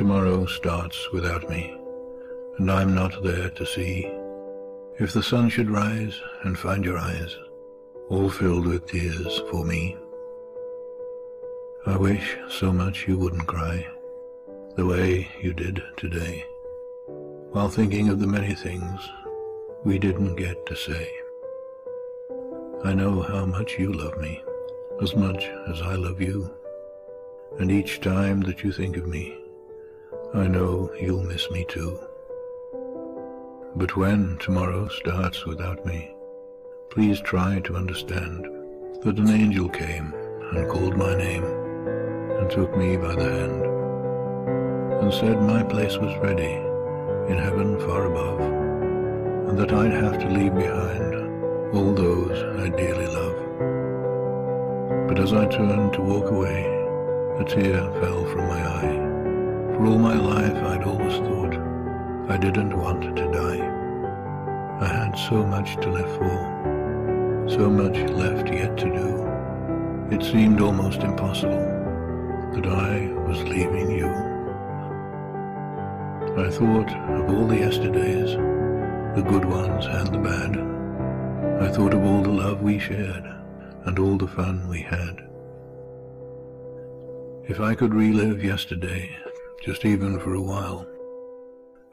Tomorrow starts without me, and I'm not there to see, if the sun should rise and find your eyes all filled with tears for me, I wish so much you wouldn't cry the way you did today, while thinking of the many things we didn't get to say. I know how much you love me, as much as I love you, and each time that you think of me, I know you'll miss me too. But when tomorrow starts without me, please try to understand that an angel came and called my name and took me by the hand and said my place was ready in heaven far above and that I'd have to leave behind all those I dearly love. But as I turned to walk away, a tear fell from my eye all my life I'd always thought I didn't want to die. I had so much to live for, so much left yet to do. It seemed almost impossible that I was leaving you. I thought of all the yesterdays, the good ones and the bad. I thought of all the love we shared and all the fun we had. If I could relive yesterday just even for a while.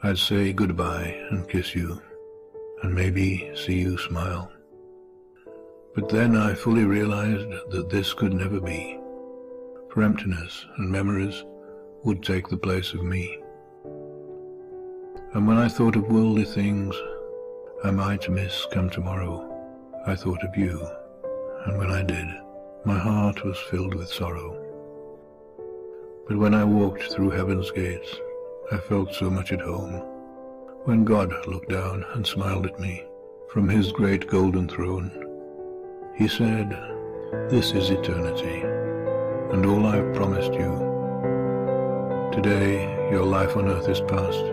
I'd say goodbye and kiss you, and maybe see you smile. But then I fully realized that this could never be, for emptiness and memories would take the place of me. And when I thought of worldly things I might miss come tomorrow, I thought of you, and when I did, my heart was filled with sorrow. But when I walked through heaven's gates, I felt so much at home. When God looked down and smiled at me from his great golden throne, he said, This is eternity, and all I've promised you. Today your life on earth is past,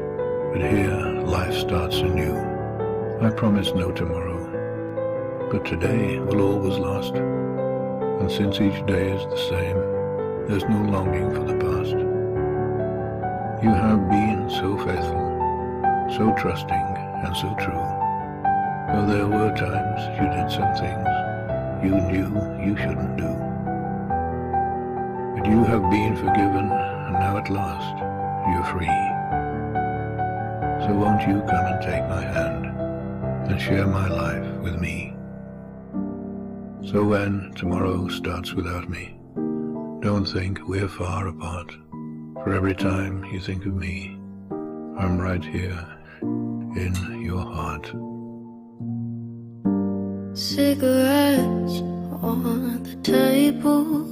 but here life starts anew. I promise no tomorrow, but today will all was lost, and since each day is the same, there's no longing for the past. You have been so faithful, so trusting, and so true. Though there were times you did some things you knew you shouldn't do. But you have been forgiven, and now at last you're free. So won't you come and take my hand and share my life with me? So when tomorrow starts without me, don't think we're far apart, for every time you think of me, I'm right here in your heart. Cigarettes on the table,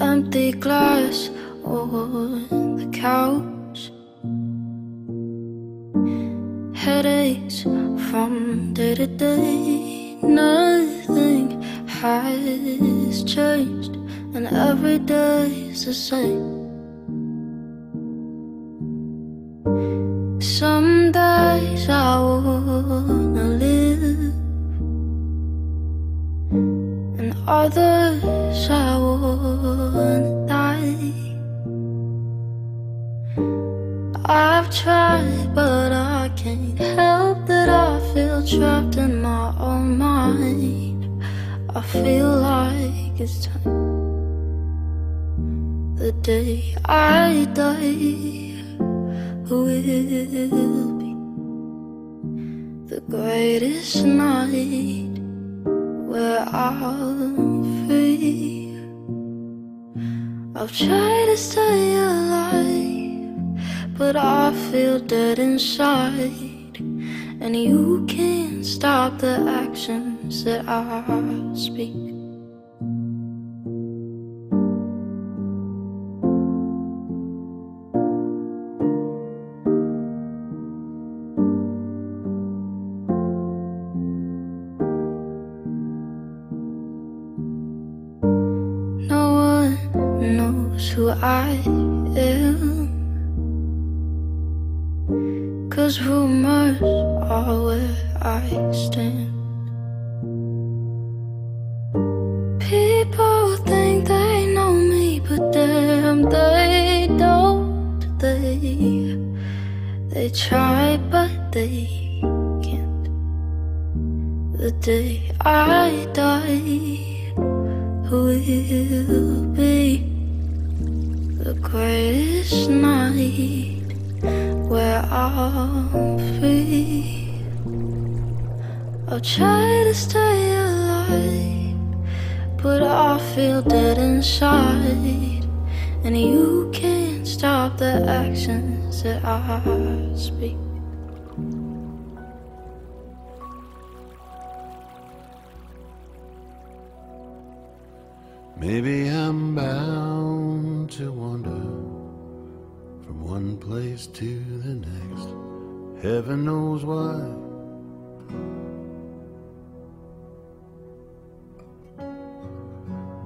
empty glass on the couch, headaches from day to day, nothing has changed, and every day's the same. Some days I wanna live, and others I wanna die. I've tried, but I can't help that I feel trapped in my own mind. I feel like it's time. The day I die will be the greatest night where I'm free. I've tried to stay alive, but I feel dead inside. And you can't stop the actions that I speak. No one knows who I am. Cause rumors are where I stand. They try, but they can't. The day I die will be the greatest night where I'm free. I'll try to stay alive, but I feel dead inside. And you can't stop the that I speak. Maybe I'm bound to wander from one place to the next. Heaven knows why.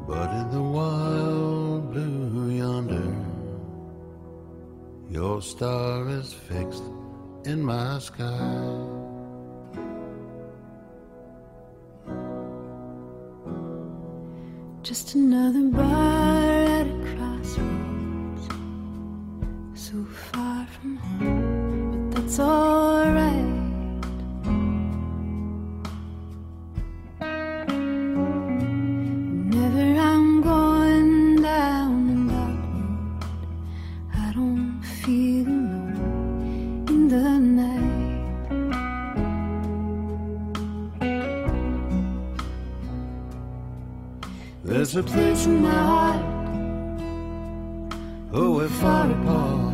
But in the wild blue your star is fixed in my sky. Just another bar at a crossroads, so far from home, but that's alright. Oh, we're far apart.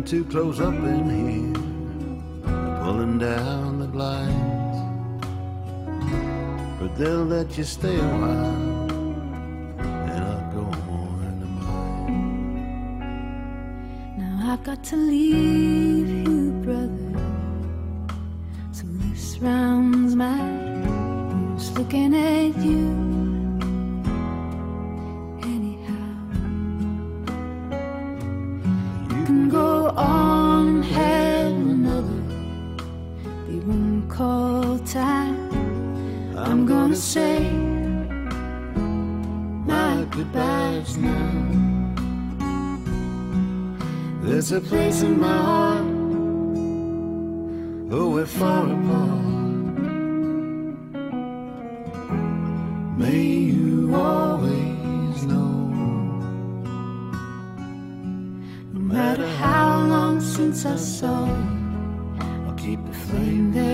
They're too close up in here, pulling down the blinds. But they'll let you stay a while, heart, oh, we're far apart. May you always know, No matter how long since I saw you, I'll keep the flame there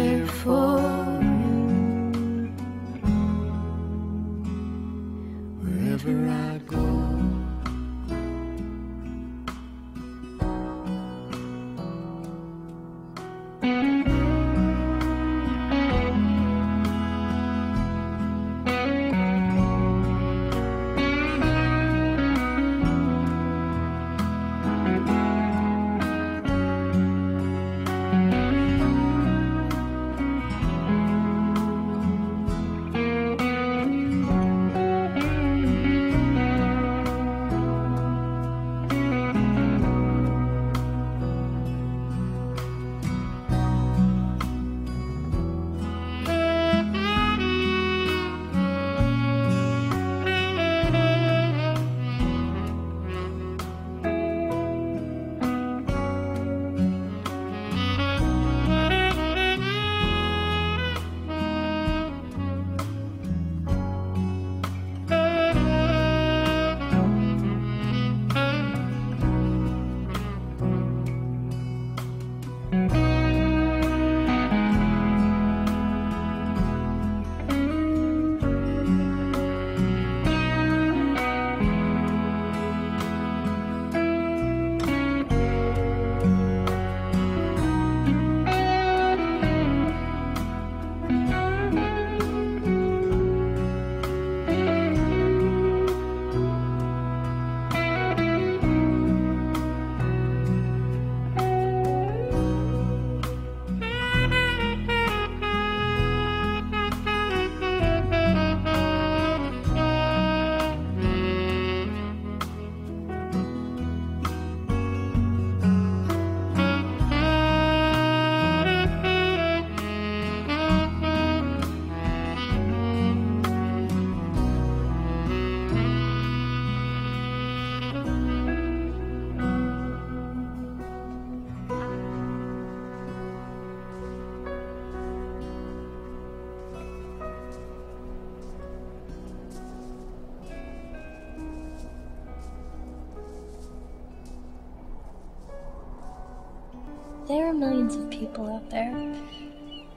millions of people out there,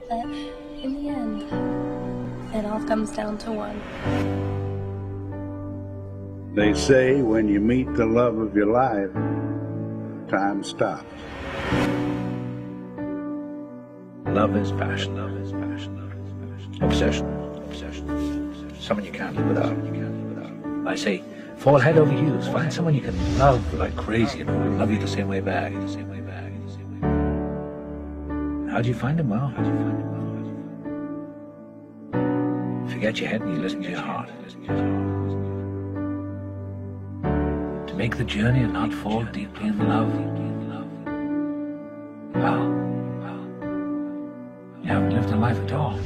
but in the end, it all comes down to one. They say when you meet the love of your life, time stops. Love is passion. Love is passion. Love is passion. Obsession. Obsession. Someone you can't live without. You can't live without. I say, fall head over heels. Find someone you can love like crazy and who will love you the same way back. The same way back. The same way back. How do you find him? Well, how do you find him? Well? Forget your head and you listen to your heart. To make the journey and not fall deeply in love. Well, you haven't lived a life at all.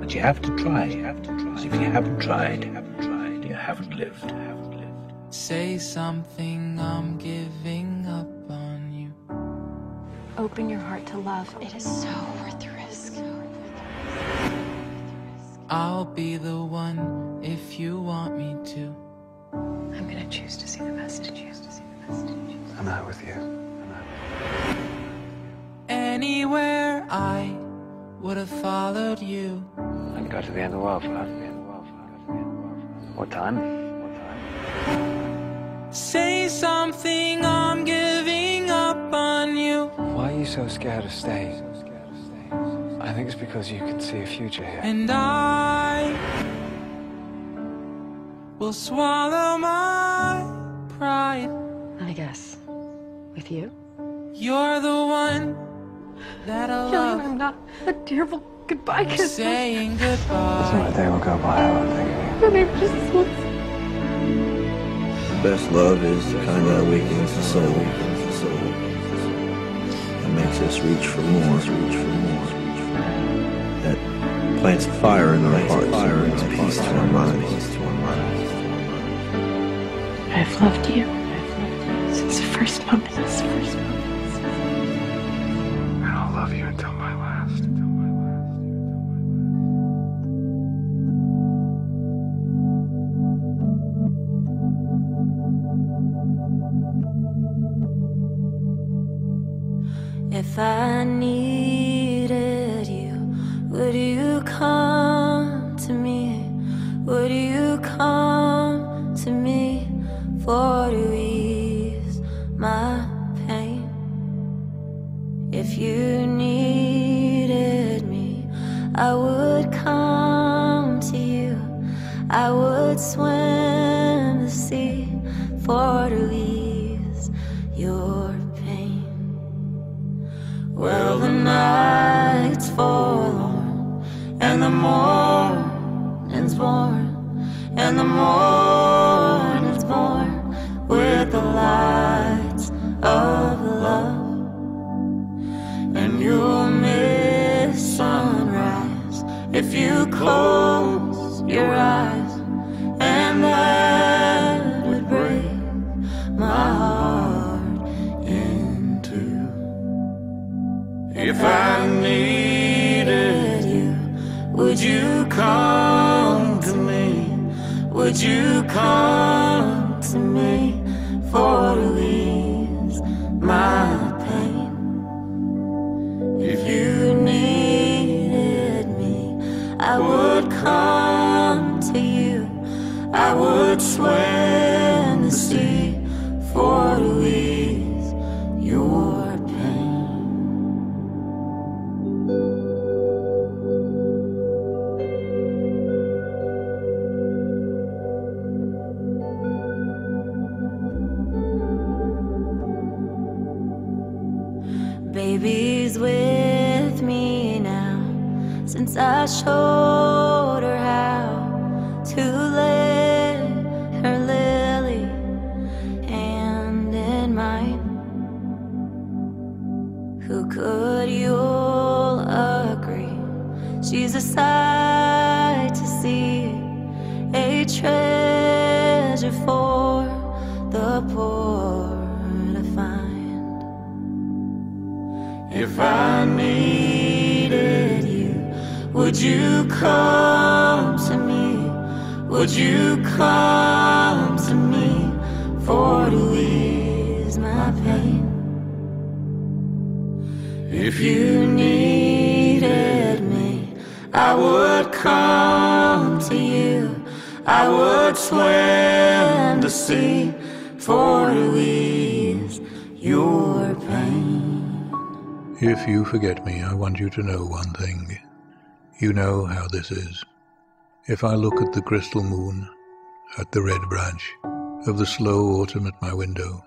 But you have to try. You have to try. if you haven't tried, you haven't tried, you haven't lived. Say something, I'm giving up on. Open your heart to love. It is so worth the risk. I'll be the one if you want me to. I'm gonna choose to see the best in you. Choose to see the best. I'm not with you. Anywhere I would have followed you. I got to go to the end of the world for that. What time? What time? Say something, I'm giving you so scared of staying? I think it's because you can see a future here. And I will swallow my pride. I guess. With you? You're the one that I Killian, love. I'm not a terrible goodbye I'm kiss. saying It's goodbye. not a day will go by I won't think of you. And I just want The best love is the kind that awakens the soul. That makes us reach for more, reach for more. That plants a fire in our hearts and brings peace to our minds. I've loved you. Since the first moment. Since the first moment. Nights fall and the morning's born, and the morning's born with the lights of love. And you'll miss sunrise if you close Would you come to me for to ease my pain? If you needed me, I would come to you. I would swim since you come to me? Would you come to me for to ease my pain? If you needed me, I would come to you. I would swim to sea for to ease your pain. If you forget me, I want you to know one thing. You know how this is. If I look at the crystal moon, at the red branch of the slow autumn at my window,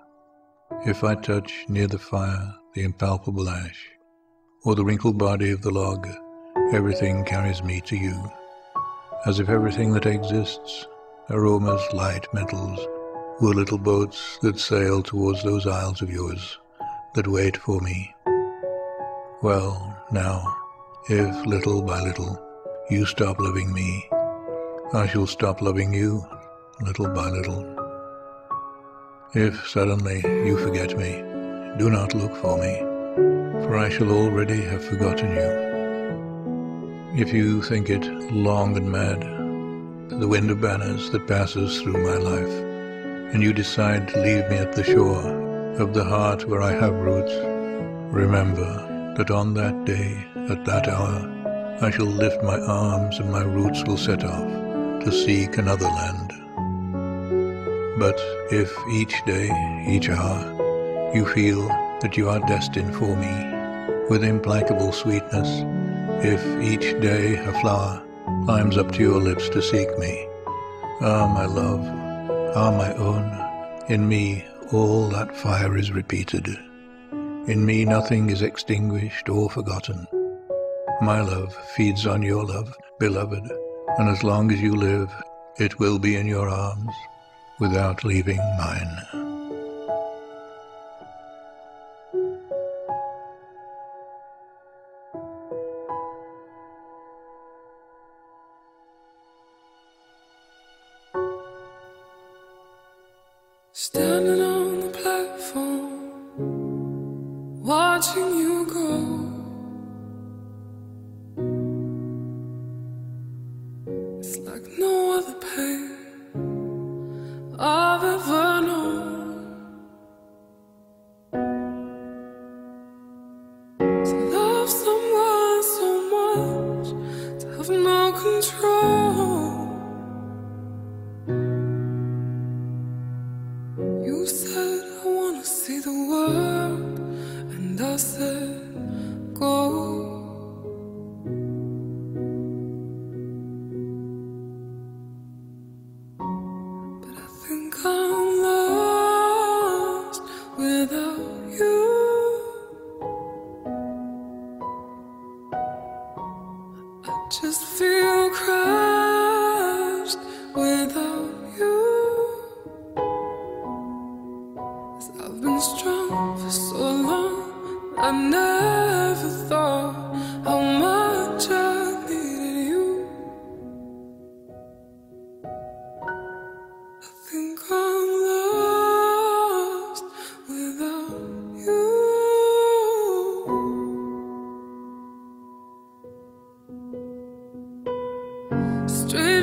if I touch near the fire the impalpable ash, or the wrinkled body of the log, everything carries me to you, as if everything that exists, aromas, light, metals, were little boats that sail towards those isles of yours that wait for me. Well, now, if little by little you stop loving me, I shall stop loving you little by little. If suddenly you forget me, do not look for me, for I shall already have forgotten you. If you think it long and mad, the wind of banners that passes through my life, and you decide to leave me at the shore of the heart where I have roots, remember that on that day, at that hour, I shall lift my arms and my roots will set off to seek another land. But if each day, each hour, you feel that you are destined for me with implacable sweetness, if each day a flower climbs up to your lips to seek me, ah, my love, ah, my own, in me all that fire is repeated. In me nothing is extinguished or forgotten. My love feeds on your love, beloved, and as long as you live, it will be in your arms without leaving mine.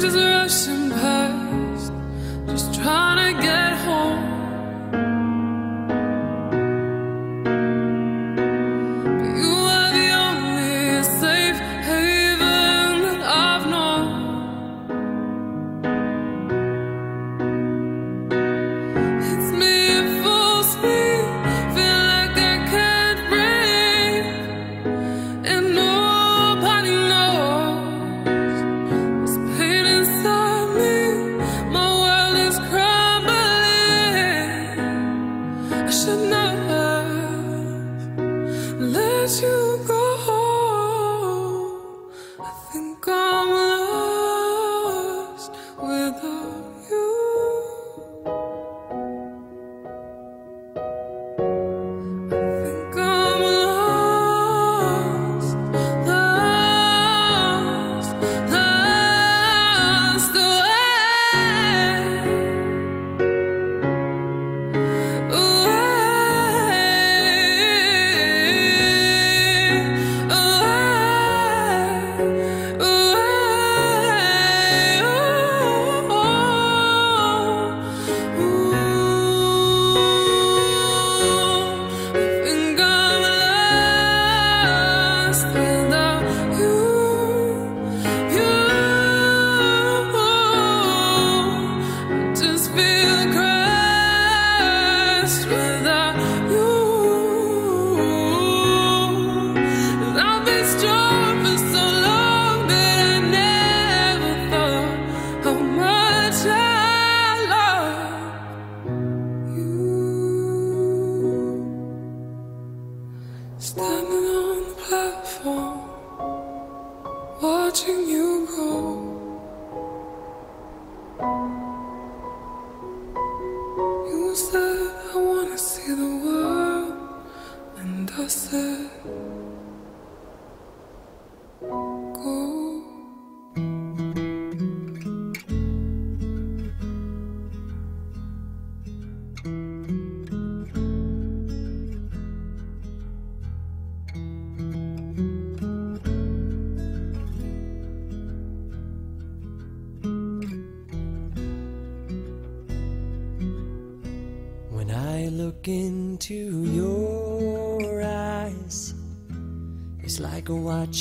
Strangers rushing past, just trying to get Stop.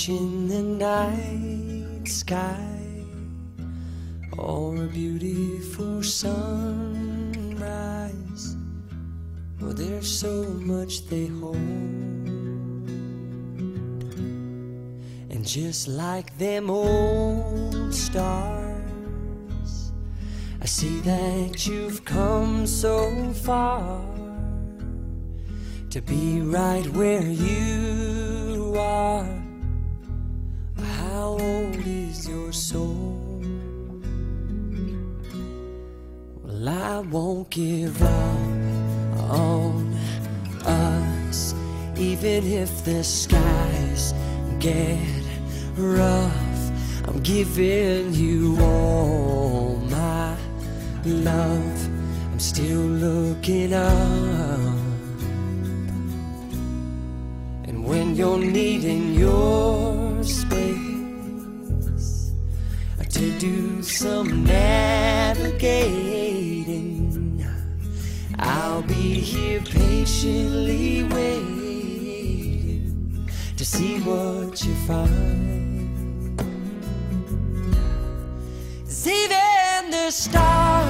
Watching the night sky or a beautiful sunrise. Well, there's so much they hold. And just like them old stars, I see that you've come so far to be right where you giving you all my love. I'm still looking up. And when you're needing your space to do some navigating, I'll be here patiently waiting to see what you find. Even the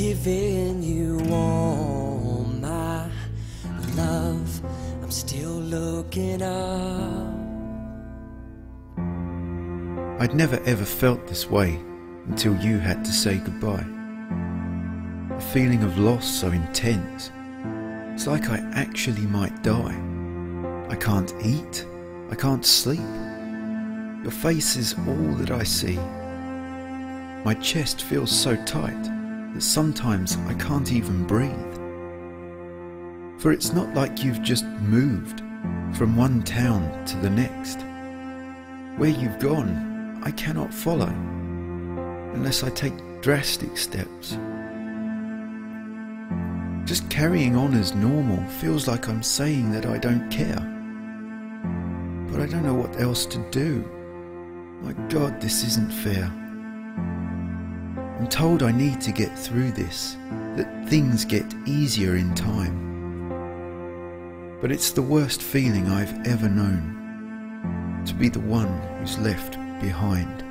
Giving you all my love. I'm still looking up. I'd never ever felt this way until you had to say goodbye. A feeling of loss so intense. It's like I actually might die. I can't eat. I can't sleep. Your face is all that I see. My chest feels so tight that sometimes I can't even breathe. For it's not like you've just moved from one town to the next. Where you've gone, I cannot follow unless I take drastic steps. Just carrying on as normal feels like I'm saying that I don't care. But I don't know what else to do. My God, this isn't fair. I'm told I need to get through this, that things get easier in time. But it's the worst feeling I've ever known to be the one who's left behind.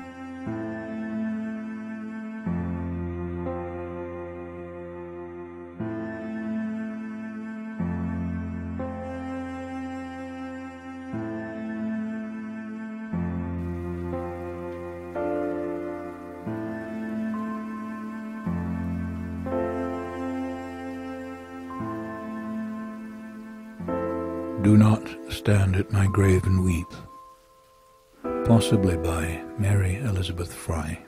Do not stand at my grave and weep. Possibly by Mary Elizabeth Frye.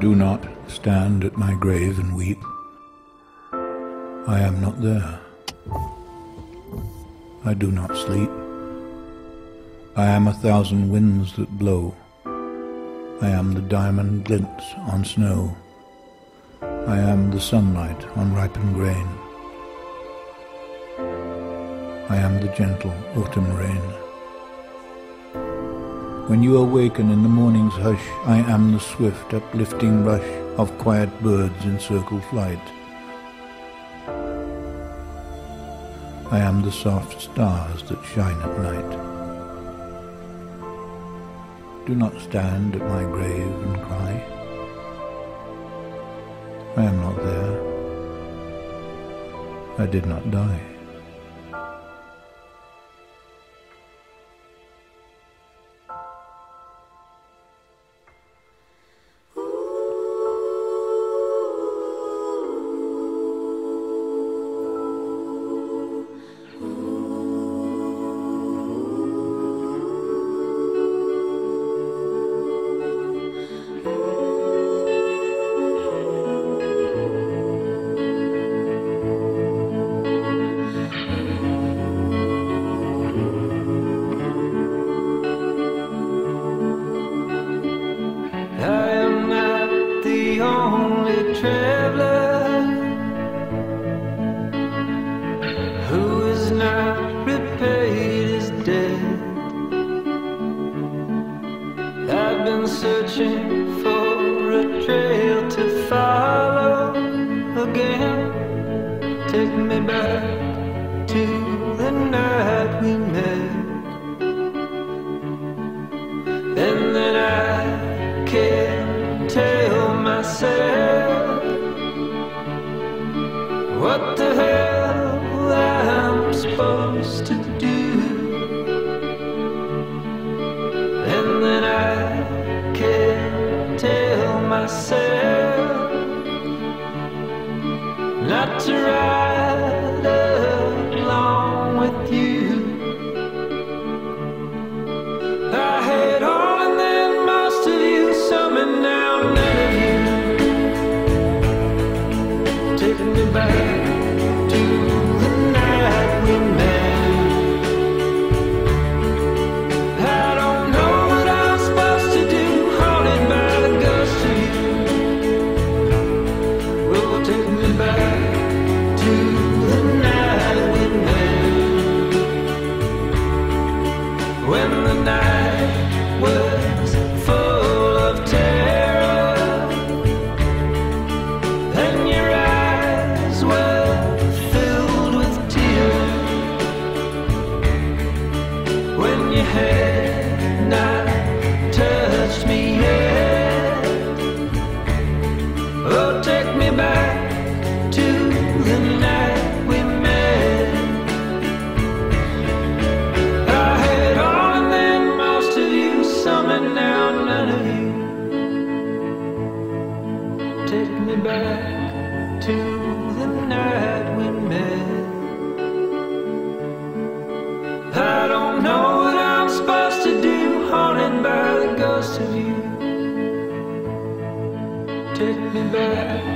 Do not stand at my grave and weep. I am not there. I do not sleep. I am a thousand winds that blow. I am the diamond glints on snow. I am the sunlight on ripened grain. I am the gentle autumn rain. When you awaken in the morning's hush, I am the swift uplifting rush of quiet birds in circle flight. I am the soft stars that shine at night. Do not stand at my grave and cry. I am not there. I did not die. Again. Take me back not me back to the night we met. I don't know what I'm supposed to do, haunted by the ghost of you. Take me back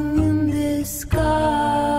in the sky.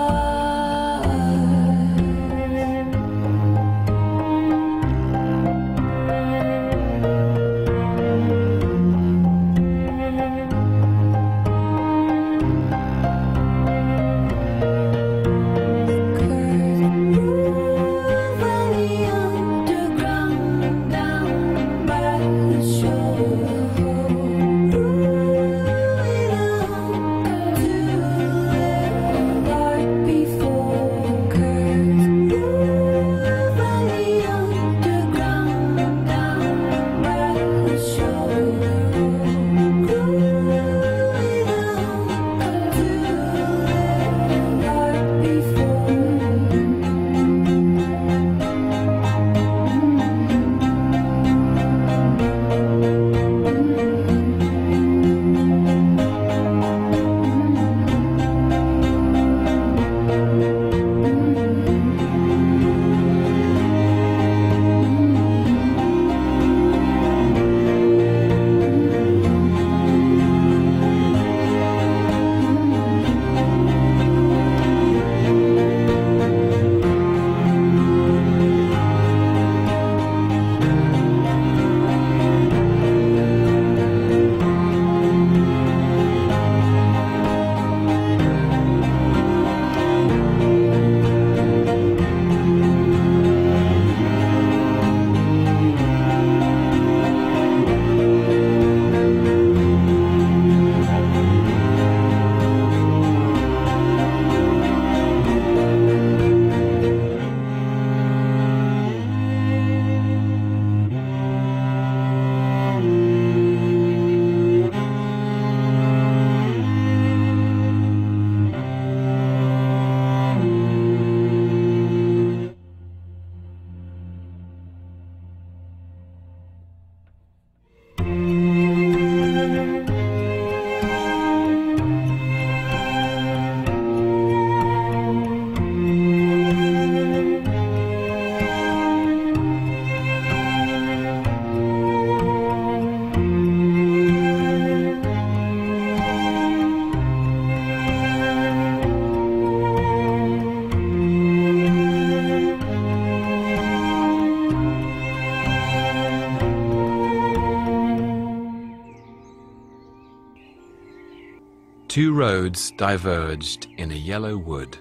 Two roads diverged in a yellow wood.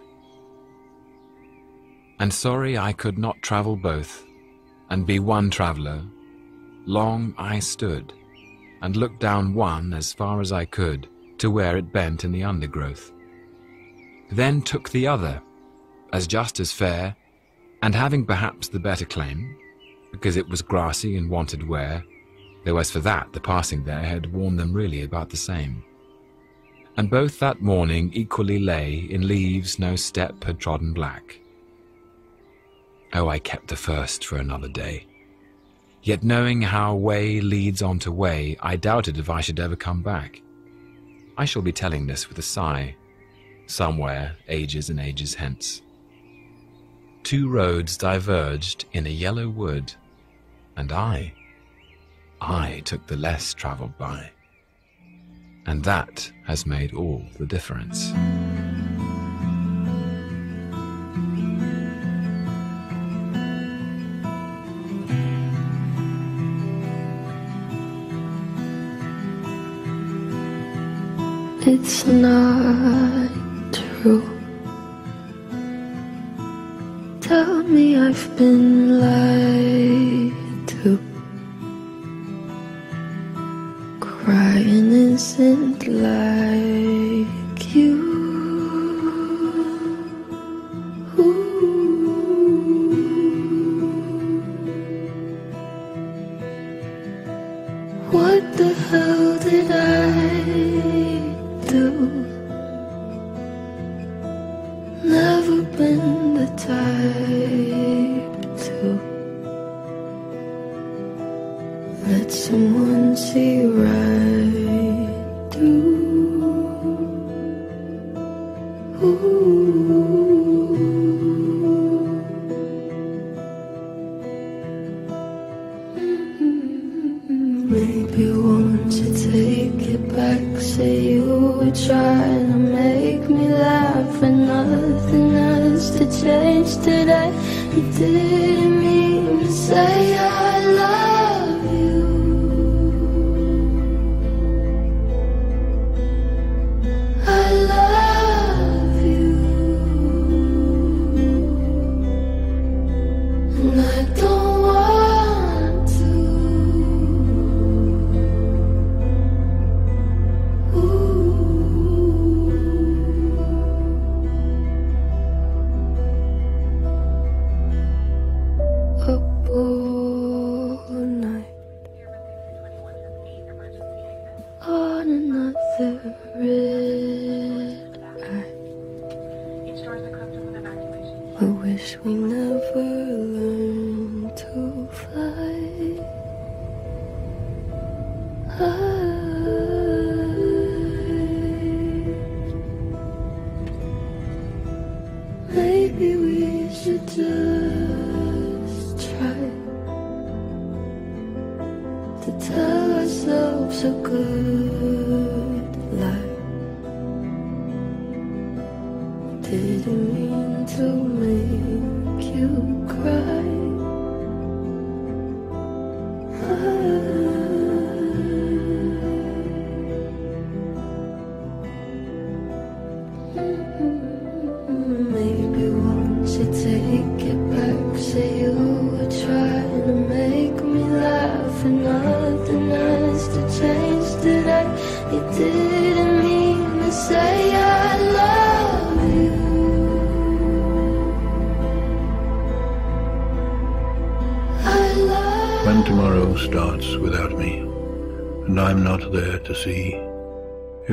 And sorry I could not travel both, and be one traveller. Long I stood, and looked down one as far as I could to where it bent in the undergrowth. Then took the other, as just as fair, and having perhaps the better claim, because it was grassy and wanted wear, though as for that the passing there had worn them really about the same. And both that morning equally lay in leaves no step had trodden black. Oh, I kept the first for another day. Yet knowing how way leads on to way, I doubted if I should ever come back. I shall be telling this with a sigh, somewhere ages and ages hence. Two roads diverged in a yellow wood, and I, I took the less travelled by. And that has made all the difference. It's not true. Tell me I've been lied Isn't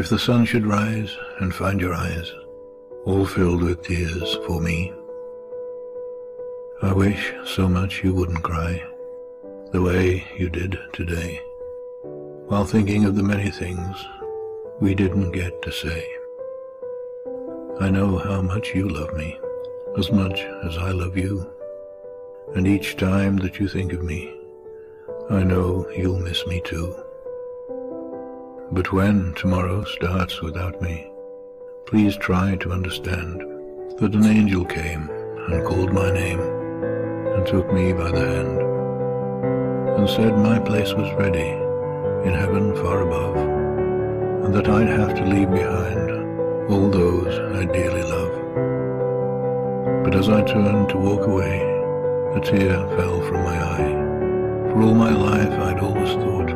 if the sun should rise and find your eyes all filled with tears for me, I wish so much you wouldn't cry the way you did today, while thinking of the many things we didn't get to say. I know how much you love me, as much as I love you, and each time that you think of me, I know you'll miss me too. But when tomorrow starts without me, please try to understand that an angel came and called my name and took me by the hand and said my place was ready in heaven far above and that I'd have to leave behind all those I dearly love. But as I turned to walk away, a tear fell from my eye. For all my life I'd always thought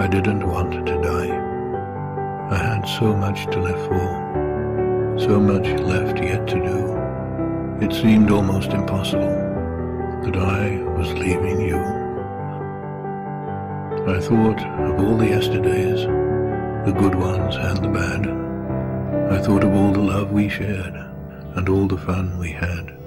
I didn't want to die. Had so much to live for, so much left yet to do. It seemed almost impossible that I was leaving you. I thought of all the yesterdays, the good ones and the bad. I thought of all the love we shared and all the fun we had.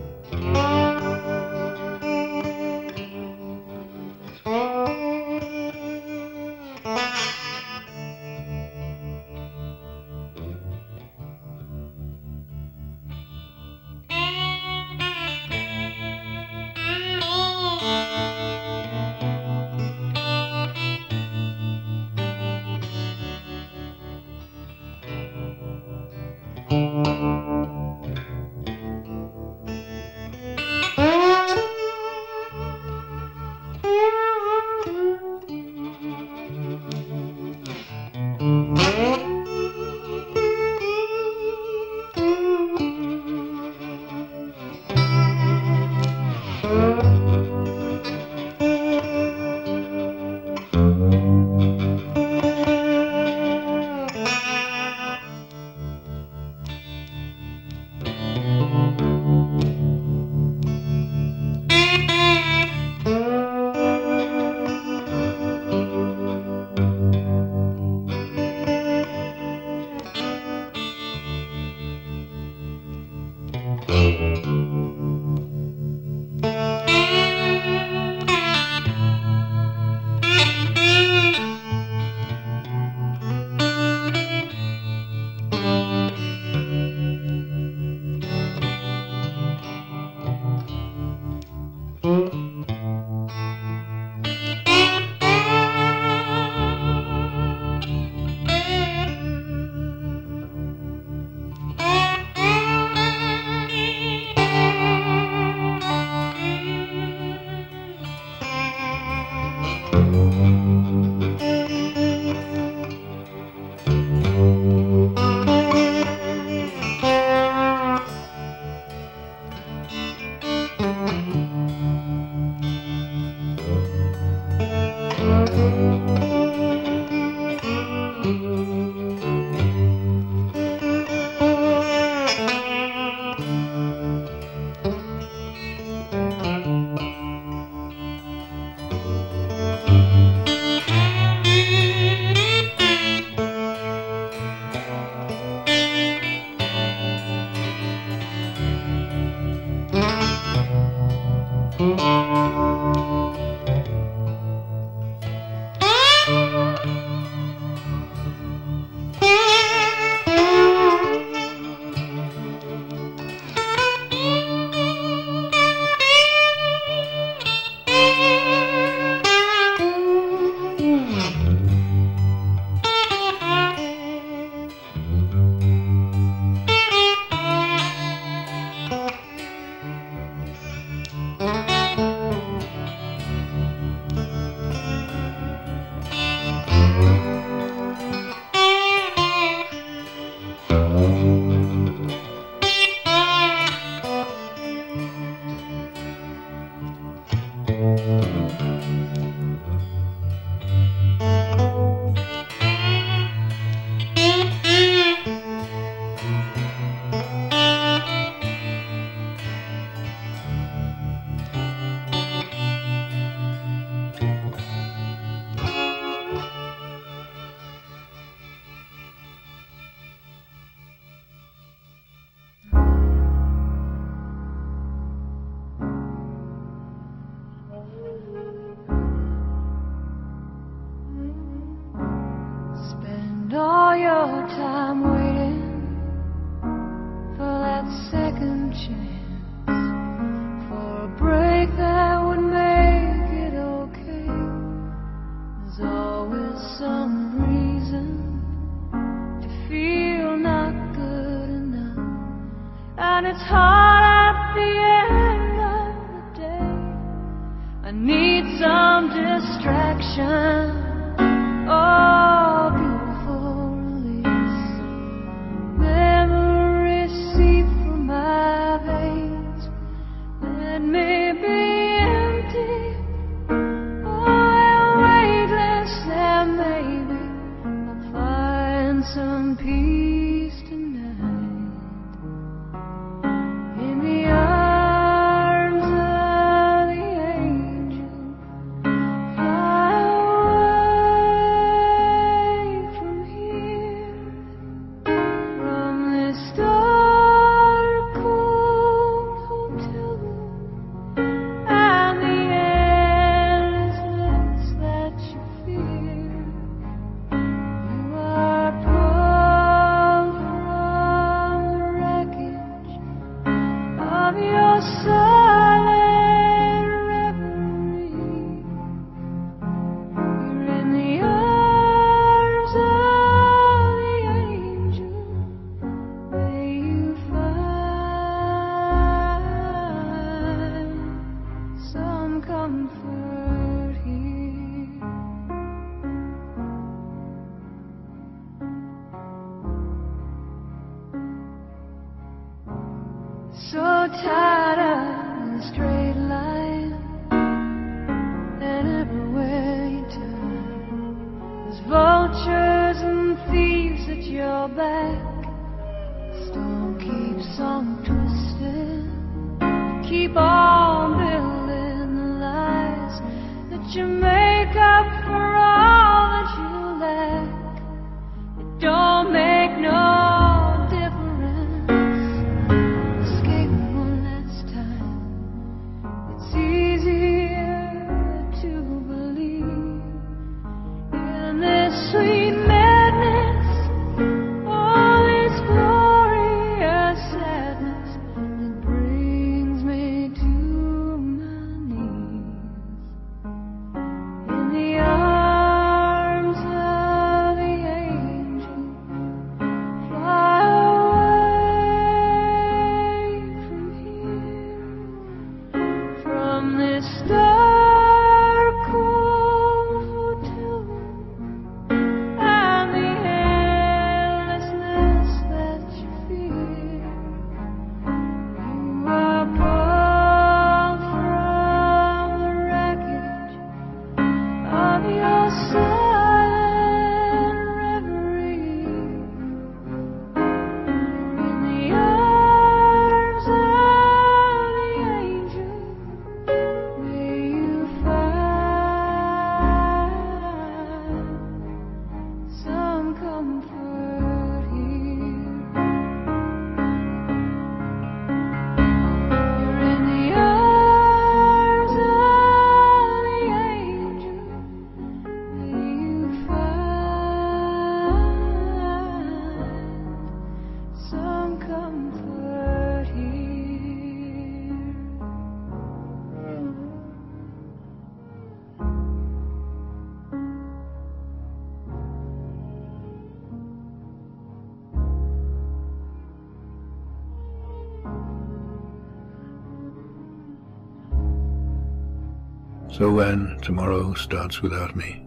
So when tomorrow starts without me,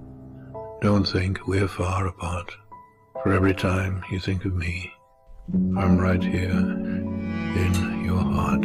don't think we're far apart. For every time you think of me, I'm right here in your heart.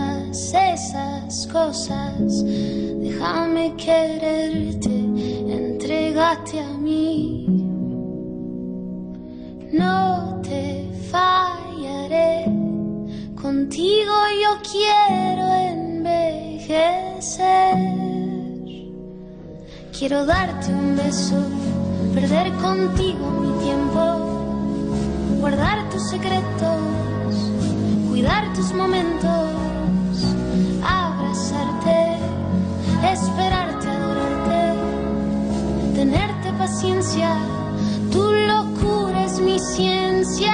esas cosas. Déjame quererte, entregate a mí. No te fallaré, contigo yo quiero envejecer. Quiero darte un beso, perder contigo mi tiempo, guardar tus secretos, cuidar tus momentos abrazarte, esperarte, adorarte, tenerte paciencia, tu locura es mi ciencia.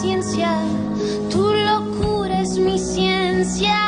Tu locura es mi ciencia.